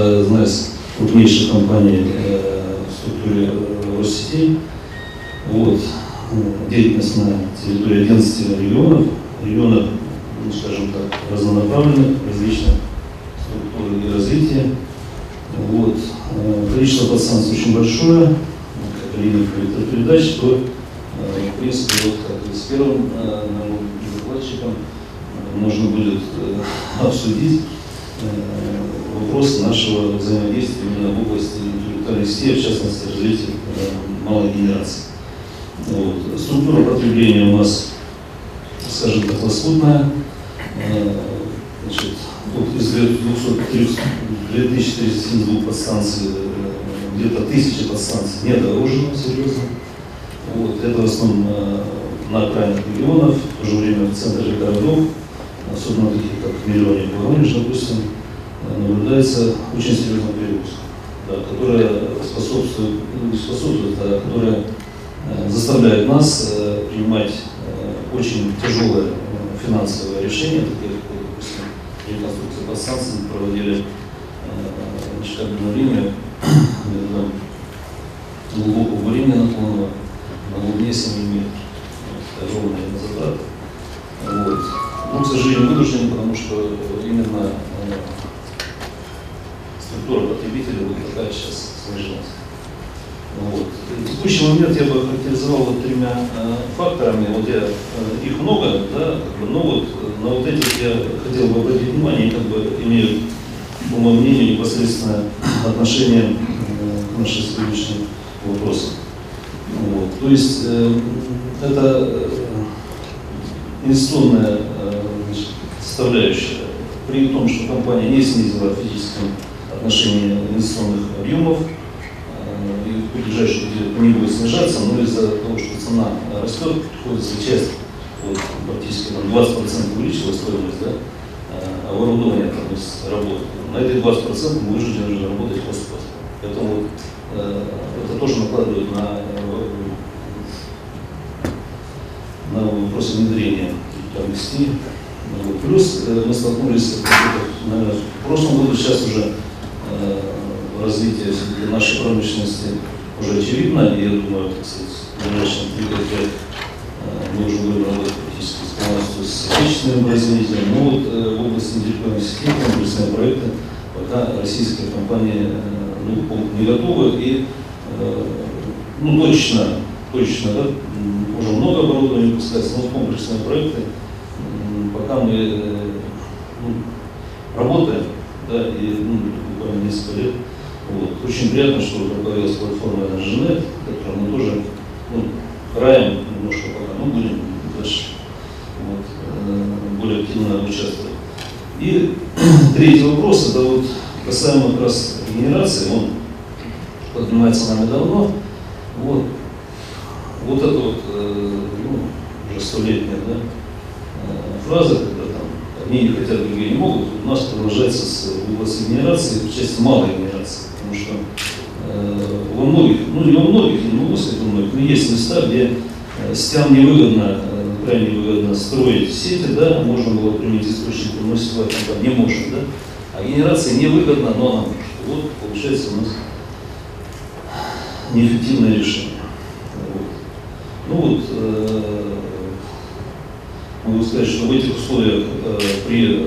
одна из крупнейших компаний э, в структуре Россетей. Вот. Э, Деятельность на территории 11 регионов. Регионов, ну, скажем так, разнонаправленных, различных и развития. Вот. Э, Количество подстанций очень большое, как линия электропередач, то, в принципе, вот как и с первым докладчиком можно будет обсудить вопрос нашего взаимодействия именно в области интеллектуальной сети, в частности, развития э, малой генерации. Вот. Структура потребления у нас, скажем так, лоскутная. Э, Значит, вот из 200 2372 подстанций, э, где-то тысячи подстанций не дорожено серьезно. Вот. Это в основном на окраинах регионов, в то же время в центре городов, особенно таких как Миллионе Воронеж, допустим, наблюдается очень серьезный перегруз, да, которая способствует, ну, не способствует, а которая э, заставляет нас э, принимать э, очень тяжелое финансовое решение, такие, как, допустим, реконструкция подстанции мы проводили значит, кабельную линию глубокого бурения наклонного на глубине 7 метров. Вот, огромные затраты. Вот. Ну, к сожалению, вынуждены, потому что именно структура потребителя вот такая сейчас сложилась. Вот. Текущий момент я бы характеризовал вот тремя э, факторами. Вот я, э, их много, да, но вот э, на вот этих я хотел бы обратить внимание, как бы имеют, по моему мнению, непосредственное отношение э, к нашей сегодняшней вопросу. Вот. То есть э, это э, инвестиционная э, составляющая, при том, что компания не снизила в отношении инвестиционных объемов, э, и в ближайшие не будет снижаться, но из-за того, что цена растет, приходится часть, вот, практически там, 20% увеличилась стоимость да, э, оборудования там, из работы. На эти 20% мы вынуждены работать пост-пост. Поэтому вот, э, это тоже накладывает на, э, на вопросы внедрения. Вот. Плюс э, мы столкнулись, наверное, в прошлом году, сейчас уже развитие все-таки нашей промышленности уже очевидно, и я думаю, так сказать, в ближайшие 3 лет э, мы уже будем работать практически полностью с отечественным производителем. Но вот э, в области интеллектуальной сети комплексные проекты пока российские компании э, ну, не готовы и ну, точно, точно, да, уже много оборудования выпускается, но комплексные проекты пока мы ну, работаем, да, и ну, буквально несколько лет. Вот. Очень приятно, что появилась платформа Energynet, которая мы тоже ну, краем немножко пока, но будем дальше вот, э, более активно участвовать. И третий вопрос, это вот касаемо как раз генерации, он поднимается нами давно. Вот, вот это вот, э, ну, уже столетняя да, э, фраза, когда там одни не хотят, другие не могут, у нас продолжается с области генерации, в части малой генерации, что э, во многих, ну не во многих, не могу сказать во многих, но есть места, где э, сетям невыгодно, э, крайне невыгодно строить сети, да, можно было применить источники, но сегодня там не можем, да, а генерация невыгодна, но она может. Вот получается у нас неэффективное решение. Вот. Ну вот, э, могу сказать, что в этих условиях э, при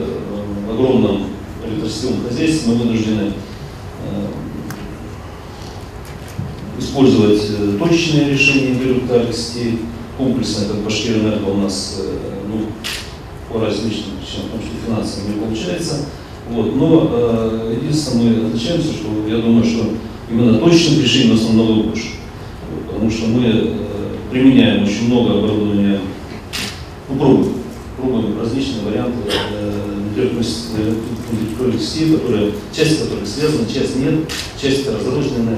огромном электросетевом хозяйстве мы вынуждены э, использовать э, точечные решения интеллектуальных сетей, комплексные, как Башкирэнерго у нас э, ну, по различным причинам, потому что финансово не получается. Вот. Но э, единственное, мы отличаемся, что я думаю, что именно точных решений у нас намного больше. Вот, потому что мы э, применяем очень много оборудования, ну, пробуем, пробуем различные варианты э, интеллектуальных сетей, которые, часть которых связана, часть нет, часть разрозненная.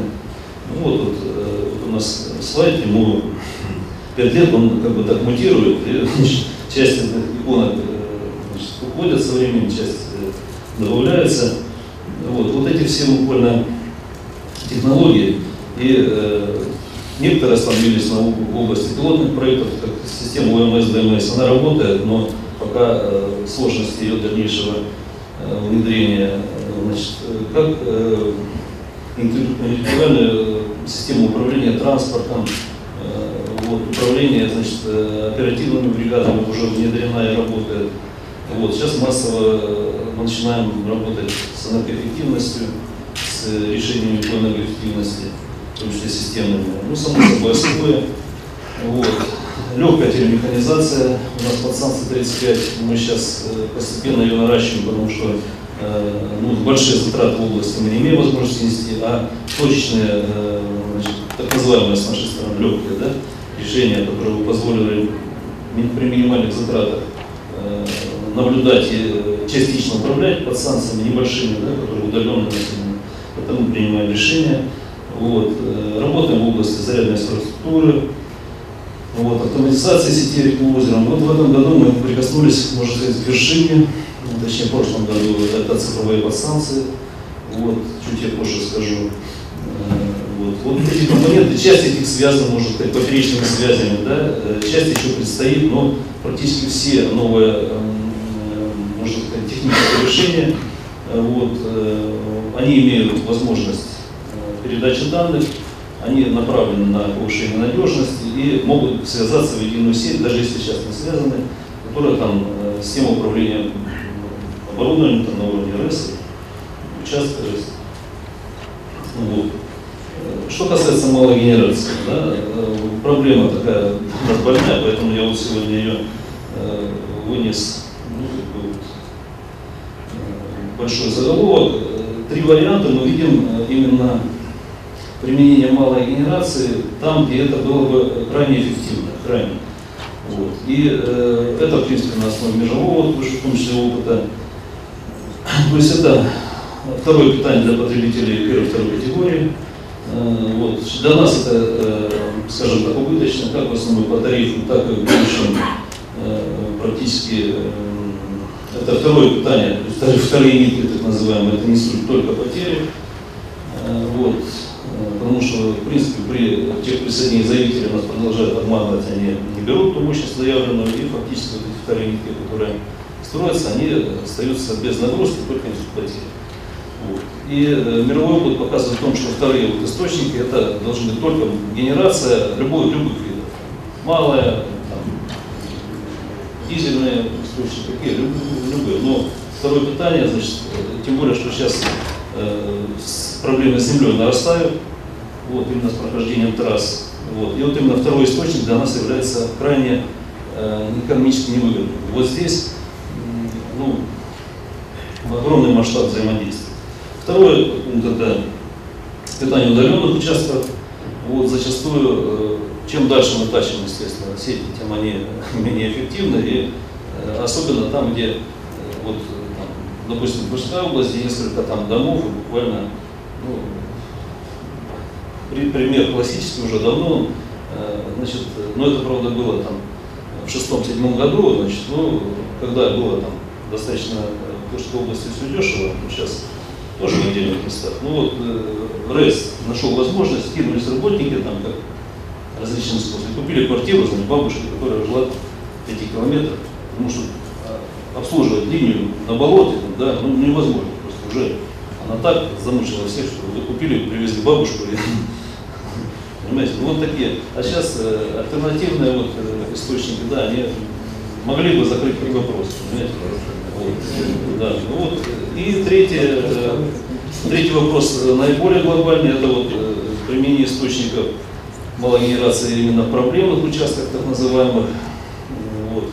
Ну вот, вот, э, вот у нас слайд, ему 5 лет, он как бы так мутирует, и значит, часть иконок э, значит, уходят со временем, часть э, добавляется. Вот, вот эти все буквально технологии, и э, некоторые остановились на об- области пилотных проектов, как система ОМС, ДМС, она работает, но пока э, сложности ее дальнейшего э, внедрения значит, как э, интеллектуальную систему управления транспортом, вот, управление значит, оперативными бригадами уже внедрена и работает. Вот, сейчас массово мы начинаем работать с энергоэффективностью, с решениями по энергоэффективности, в том числе системными. Ну, само собой, СП. Вот. Легкая телемеханизация, у нас под санкции 35, мы сейчас постепенно ее наращиваем, потому что э, ну, большие затраты в области мы не имеем возможности нести, а точечные, э, значит, так называемые с нашей стороны легкие да, решения, которые позволили при минимальных затратах э, наблюдать и частично управлять под санкциями небольшими, да, которые удаленно это мы принимаем решения. Вот. Работаем в области зарядной инфраструктуры, вот, автоматизация сети реки озером. Вот в этом году мы прикоснулись, можно сказать, к вершине, точнее в прошлом году это цифровые подстанции. Вот, чуть я позже скажу. Э, вот, вот эти компоненты, часть этих связана, можно сказать, поперечными связями, да, э, часть еще предстоит, но практически все новые, эм, э, можно сказать, технические решения, вот, они имеют возможность передачи данных, они направлены на повышение надежности и могут связаться в единую сеть, даже если сейчас не связаны, которая там э, система управления оборудованием там, на уровне РЭС, участка РЭС. Вот. Э, что касается малой генерации, да, э, проблема такая больная, поэтому я вот сегодня ее вынес ну, вот, большой заголовок. Три варианта мы видим именно применение малой генерации там, где это было бы крайне эффективно, крайне. Вот. И э, это, в принципе, на основе мирового, в том числе опыта. То есть это второе питание для потребителей первой и второй категории. Э, вот. Для нас это, э, скажем так, убыточно, как в основном по тарифу, так и в будущем э, практически это второе питание, вторые, вторые нитки, так называемые, это несут только потери. Вот потому что, в принципе, при тех присоединениях заявителей нас продолжают обманывать, они не берут ту мощность заявленную, и фактически вот эти вторые нитки, которые строятся, они остаются без нагрузки, только несут потери. Вот. И э, мировой опыт показывает в том, что вторые вот источники это должны быть только генерация любой, любых видов. Малая, там, дизельные источники, такие, любые. Но второе питание, значит, э, тем более, что сейчас э, проблемы с землей нарастают, вот, именно с прохождением трасс. Вот. И вот именно второй источник для нас является крайне э, экономически невыгодным. Вот здесь огромный масштаб взаимодействия. Второй пункт это питание удаленных участков. Вот, зачастую, э, чем дальше мы тащим, естественно, сети, тем они менее эффективны. И э, особенно там, где, э, вот, там, допустим, в Тверской области несколько там домов, и буквально ну, пример классический уже давно, значит, но это, правда, было там в шестом-седьмом году, значит, ну, когда было там достаточно в Тверской области все дешево, сейчас тоже в отдельных местах. Ну вот, э, РЭС нашел возможность, кинулись работники, там, как различные способы, купили квартиру, значит, бабушка, которая жила в 5 километрах, потому что а, обслуживать линию на болоте, да, ну, невозможно, просто уже она так замучила всех, что купили, привезли бабушку, и Понимаете, ну, вот такие. А сейчас э, альтернативные вот, э, источники, да, они могли бы закрыть. Понимаете? Вот. Да. Ну, вот. И третий, э, третий вопрос, э, наиболее глобальный, это вот э, применение источников малой генерации именно проблемных участках, так называемых. Вот.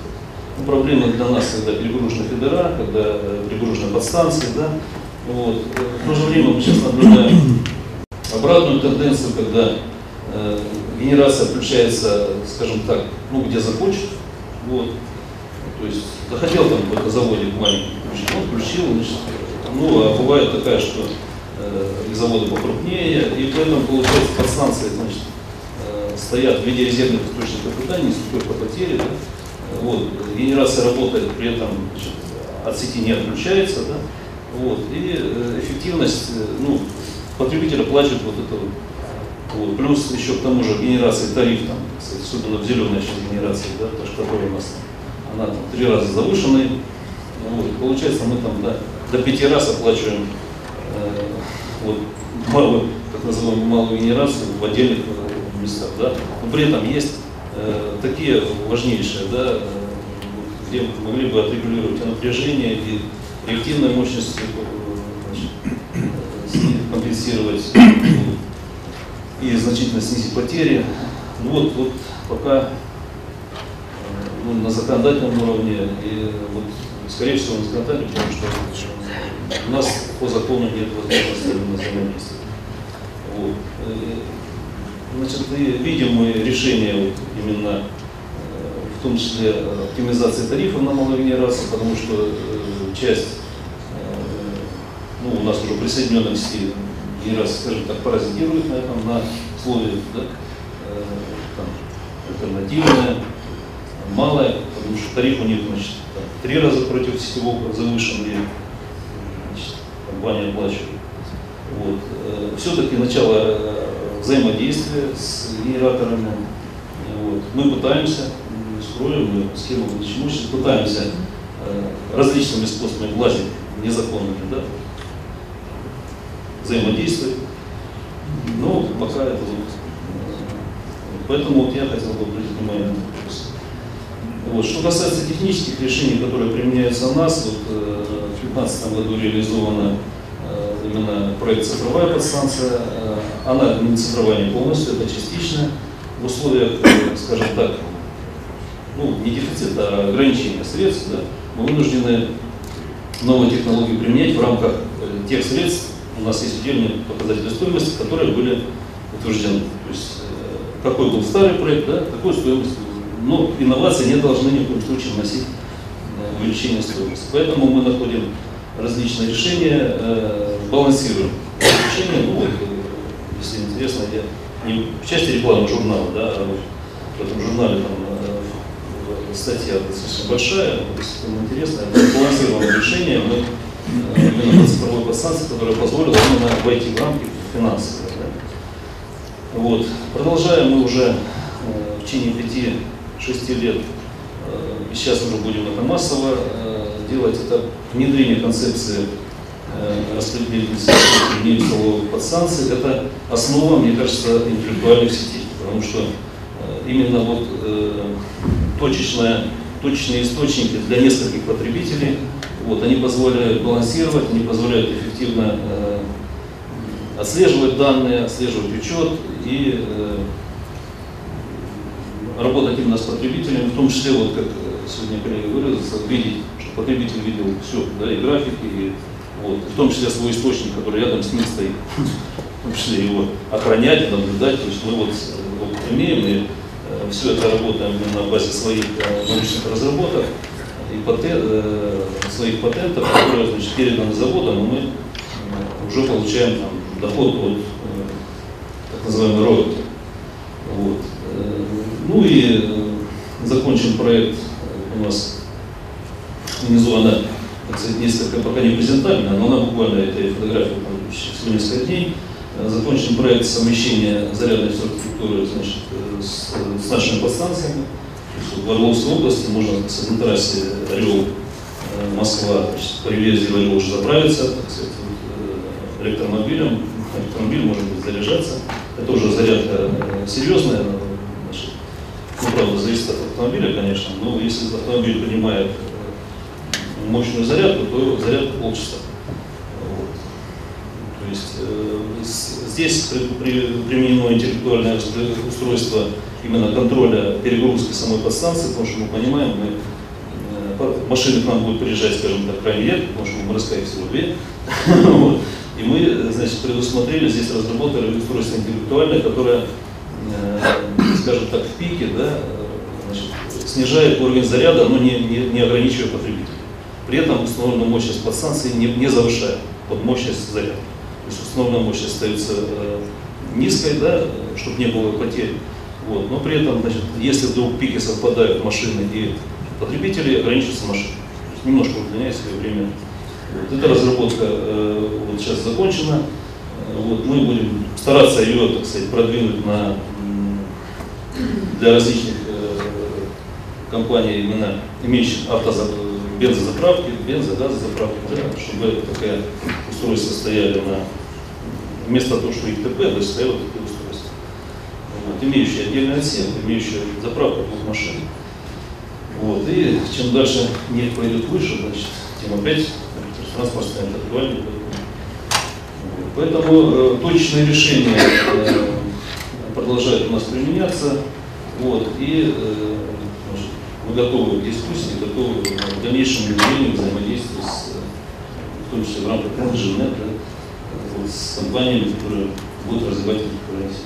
Ну, проблемы для нас, когда перегружены федера, когда перегружены подстанции, да. Вот. В то же время мы сейчас наблюдаем обратную тенденцию, когда Э, генерация включается, скажем так, ну где захочет, вот, то есть захотел там какой-то заводик маленький включить, он включил, значит, ну а бывает такая, что э, заводы покрупнее, и поэтому получается подстанции, значит, э, стоят в виде резервных источников питания, несут только потери, да, вот, генерация работает, при этом значит, от сети не отключается, да, вот, и э, эффективность, э, ну, потребитель оплачивает вот это вот вот. Плюс еще к тому же генерация тариф, там, особенно в зеленой сейчас генерации, да, то, которая у нас, она там три раза завышенная. Вот. Получается, мы там, да, до пяти раз оплачиваем э, вот, малую, так называемую малую генерацию в отдельных э, местах. Да? Но при этом есть э, такие важнейшие, да, э, где могли бы отрегулировать напряжение и реактивной мощности э, значит, компенсировать и значительно снизить потери. Ну вот, вот пока ну, на законодательном уровне и вот, скорее всего на законодательном, потому что у нас по закону нет возможности на взаимодействовать. Вот. Значит, и видим мы решение вот именно в том числе оптимизации тарифов на генерацию, потому что часть ну, у нас уже присоединенных сил не раз, скажем так, паразитирует на этом, на слове да, э, там, альтернативное, малое, потому что тариф у них значит, там, три раза против сетевого завышен, компания оплачивает. Вот. Э, Все-таки начало э, взаимодействия с генераторами. Вот. Мы пытаемся, строим, мы схему имущества, пытаемся различными способами влазить незаконными, да, взаимодействовать. Но пока это вот. Поэтому вот я хотел бы обратить внимание на. Вот. Что касается технических решений, которые применяются у нас, вот, э, в 2015 году реализована э, именно проект «Цифровая подстанция». Э, она не цифровая не полностью, это частично. В условиях, скажем так, ну, не дефицита, а ограничения средств, да, мы вынуждены новые технологии применять в рамках тех средств, у нас есть отдельные показатели стоимости, которые были утверждены. То есть какой был старый проект, да, такой стоимость. Но инновации не должны ни в коем случае вносить э, увеличение стоимости. Поэтому мы находим различные решения, э, балансируем решения. Ну вот, если интересно, я не в части рекламы журнала, да, а в этом журнале там статья достаточно большая, если кому интересно, балансированное решение мы именно цифровой подстанции, которая позволила именно войти в рамки финансовые. Да. Вот. Продолжаем мы уже э, в течение 5-6 лет, э, и сейчас уже будем это массово э, делать, это внедрение концепции распределительной столовых подстанций. Это основа, мне кажется, интеллектуальных сетей, потому что именно вот точечная, точечные источники для нескольких потребителей. Вот, они позволяют балансировать, они позволяют эффективно э, отслеживать данные, отслеживать учет и э, работать именно с потребителем, в том числе, вот как сегодня коллега выразился, видеть, что потребитель видел все, да, и графики, и вот, в том числе свой источник, который рядом с ним стоит, в том числе его охранять, наблюдать. То есть мы вот, вот имеем и э, все это работаем на базе своих э, научных разработок и патент, э, своих патентов, которые значит, переданы заводом, и мы э, уже получаем там, доход от э, так называемой роyalty. Э, ну и э, закончен проект у нас внизу. Она, так сказать, несколько пока не презентабельна, но она буквально, этой фотографии там, всего несколько дней, закончен проект совмещения зарядной инфраструктуры значит, с, с нашими подстанциями. В Орловской области можно с этой трассе Орел э, Москва, значит, Юлезии Орел уже заправиться, так сказать, э, электромобилем, электромобиль может быть заряжаться. Это уже зарядка э, серьезная, значит, ну, правда, зависит от автомобиля, конечно, но если автомобиль принимает мощную зарядку, то зарядка полчаса. Вот. То есть э, здесь применено интеллектуальное устройство именно контроля перегрузки самой подстанции, потому что мы понимаем, мы, э, машины к нам будут приезжать, скажем так, крайне редко, потому что мы МРСК всего две. И мы, значит, предусмотрели, здесь разработали устройство интеллектуальное, которое, э, скажем так, в пике, да, значит, снижает уровень заряда, но не, не, не ограничивая потребителя. При этом установленную мощность подстанции не, не завышая под мощность заряда. То есть установленная мощность остается э, низкой, да, чтобы не было потерь. Вот. Но при этом, значит, если вдруг пики совпадают машины и потребители, ограничивается машина. немножко удлиняет свое время. Вот. Эта разработка э, вот сейчас закончена. Э, вот. Мы будем стараться ее, так сказать, продвинуть на, для различных э, компаний, именно имеющих автозапас бензозаправки, бензогазозаправки, да, чтобы такое устройство стояли на вместо того, что ИТП, то есть стояло такие устройства. Вот, имеющие отдельный отсек, имеющие заправку двух машин. Вот, и чем дальше нефть пойдет выше, значит, тем опять транспорт станет актуальнее. Поэтому э, точные решения э, продолжают у нас применяться. Вот, и э, мы готовы к дискуссии, готовы к дальнейшему внедрению взаимодействия с, в том числе в рамках Energy.net, да, с компаниями, которые будут развивать эти проекты.